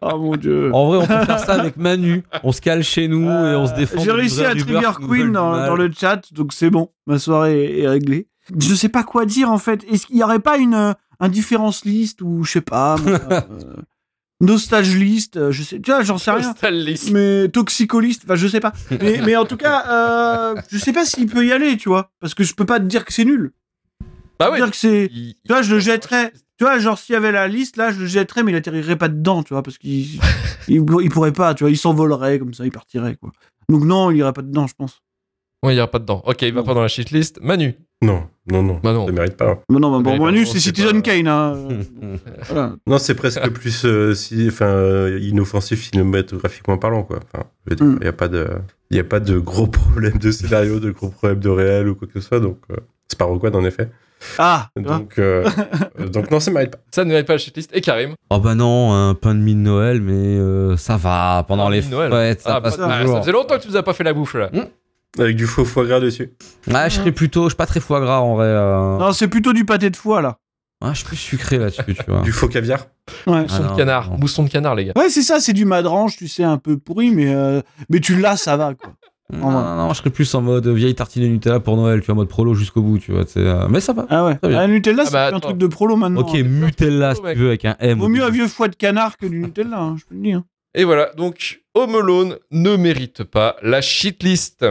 Oh mon dieu. En vrai, on peut faire ça avec Manu. On se cale chez nous et on se défend. J'ai réussi à trigger Queen dans, le chat, donc c'est bon. Ma soirée est, est réglée. Je sais pas quoi dire en fait. Est-ce qu'il y aurait pas une euh, un différence list ou je sais pas, moi, euh, nostalge list, euh, je sais, tu vois, j'en sais rien. Mais toxicoliste, enfin je sais pas. Mais, mais en tout cas, euh, je sais pas s'il peut y aller, tu vois, parce que je peux pas te dire que c'est nul. Bah peux dire que c'est, tu vois, je le jetterais. Tu vois, genre s'il y avait la liste là, je le jetterais, mais il atterrirait pas dedans, tu vois, parce qu'il il, il pourrait pas, tu vois, il s'envolerait comme ça, il partirait quoi. Donc non, il irait pas dedans, je pense. Ouais, il ira pas dedans. Ok, il va Non. pas dans la shitlist. Manu. Non, non, non. Bah non. Ça mérite pas. Mais non, bah, bon, Manu, c'est Citizen pas- Kane, hein. voilà. Non, c'est presque plus euh, si, euh, inoffensif cinématographiquement parlant, quoi. Enfin, dire, il Mm. n'y a pas de, il a pas de gros problèmes de scénario, de gros problèmes de réel ou quoi que ce soit. Donc, euh, c'est pas Rogue One, en effet. Ah. Donc, euh, donc non, ça mérite pas. Ça ne mérite pas la shitlist. Et Karim. Oh bah non, un pain de mie de Noël, mais euh, ça va. Pendant de les de Noël. fêtes, ça Ah, passe bah, toujours. ça faisait longtemps que tu nous as pas fait la bouffe là. Avec du faux foie gras dessus. Ah, je serais plutôt, je suis pas très foie gras en vrai. euh. Non, c'est plutôt du pâté de foie là. Ah, je suis plus sucré là-dessus, tu vois. Du faux caviar. Ouais. Mousson Ah, de canard. non. Mousson de canard, les gars. Ouais, c'est ça, c'est du madrange, tu sais, un peu pourri, mais, euh, mais tu l'as, ça va, quoi. Non, non, non, je serais plus en mode vieille tartine de Nutella pour Noël, tu vois, en mode prolo jusqu'au bout, tu vois. euh, Mais ça va. Ah ouais. Bien. Ah, Nutella, Ah c'est bah, un truc de prolo maintenant. Ok, hein. Nutella si mec. tu veux, avec un M. Vaut mieux un vieux foie de canard que du Nutella, hein, je peux le dire. Et voilà, donc Home Alone ne mérite pas la shitlist.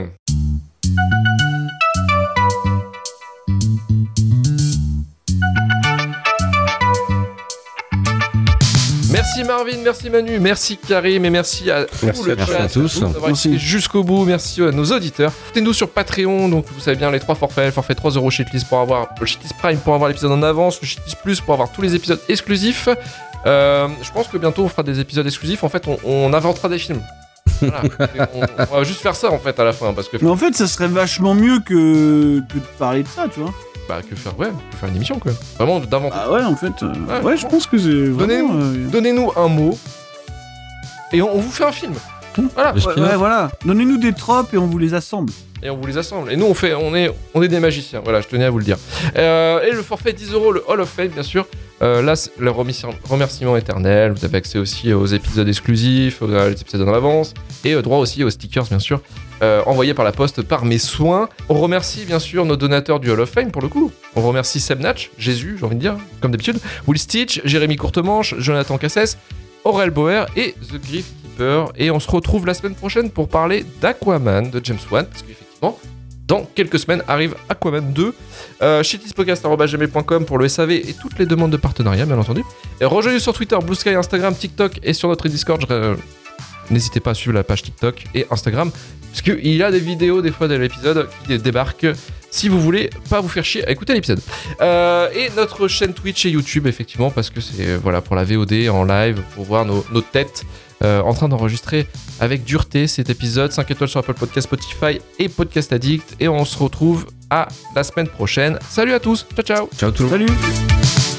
Merci Marvin, merci Manu, merci Karim et merci à Merci tout le Merci à tous. d'avoir Merci. écouté jusqu'au bout. Merci à nos auditeurs. Soutenez-nous sur Patreon, donc vous savez bien les trois forfaits. Le forfait 3 euros Shitlist pour avoir le Shitlist Prime pour avoir l'épisode en avance, le Shitlist Plus pour avoir tous les épisodes exclusifs. Euh, je pense que bientôt on fera des épisodes exclusifs. En fait, on, on inventera des films. Voilà. on, on va juste faire ça en fait à la fin parce que Mais en fait, ça serait vachement mieux que, que de parler de ça, tu vois. Bah, que faire ouais, que faire une émission quoi. Vraiment d'inventer. Ah ouais, en fait. euh, Ouais, ouais, je pense que c'est. Vraiment, euh, Donnez-nous un mot et on, on vous fait un film. Voilà. Le Ouais, ouais, voilà. Donnez-nous des tropes et on vous les assemble. et on vous les assemble. Et nous, on fait, on est, on est des magiciens. Voilà, je tenais à vous le dire. Euh, et le forfait 10 euros, le Hall of Fame, bien sûr. Euh, là, le remerci- remerciement éternel. Vous avez accès aussi aux épisodes exclusifs, aux épisodes en avance, et droit aussi aux stickers, bien sûr, euh, envoyés par la poste par mes soins. On remercie bien sûr nos donateurs du Hall of Fame pour le coup. On remercie Seb Natch, Jésus, j'ai envie de dire, comme d'habitude, Will Stitch, Jérémy Courtemanche, Jonathan Cassès, Aurel Bauer et The Grief Keeper. Et on se retrouve la semaine prochaine pour parler d'Aquaman de James Wan, parce qu'effectivement, dans quelques semaines arrive Aquaman 2. Euh, pour le SAV et toutes les demandes de partenariat, bien entendu. Et rejoignez sur Twitter, Blue Sky, Instagram, TikTok et sur notre Discord. N'hésitez pas à suivre la page TikTok et Instagram, parce qu'il y a des vidéos des fois de l'épisode qui dé- débarquent. Si vous voulez pas vous faire chier à écouter l'épisode. Euh, et notre chaîne Twitch et YouTube, effectivement, parce que c'est euh, voilà pour la VOD en live, pour voir nos, nos têtes euh, en train d'enregistrer avec dureté cet épisode. 5 étoiles sur Apple Podcast, Spotify et Podcast Addict. Et on se retrouve à la semaine prochaine. Salut à tous, ciao ciao Ciao tout le monde. Salut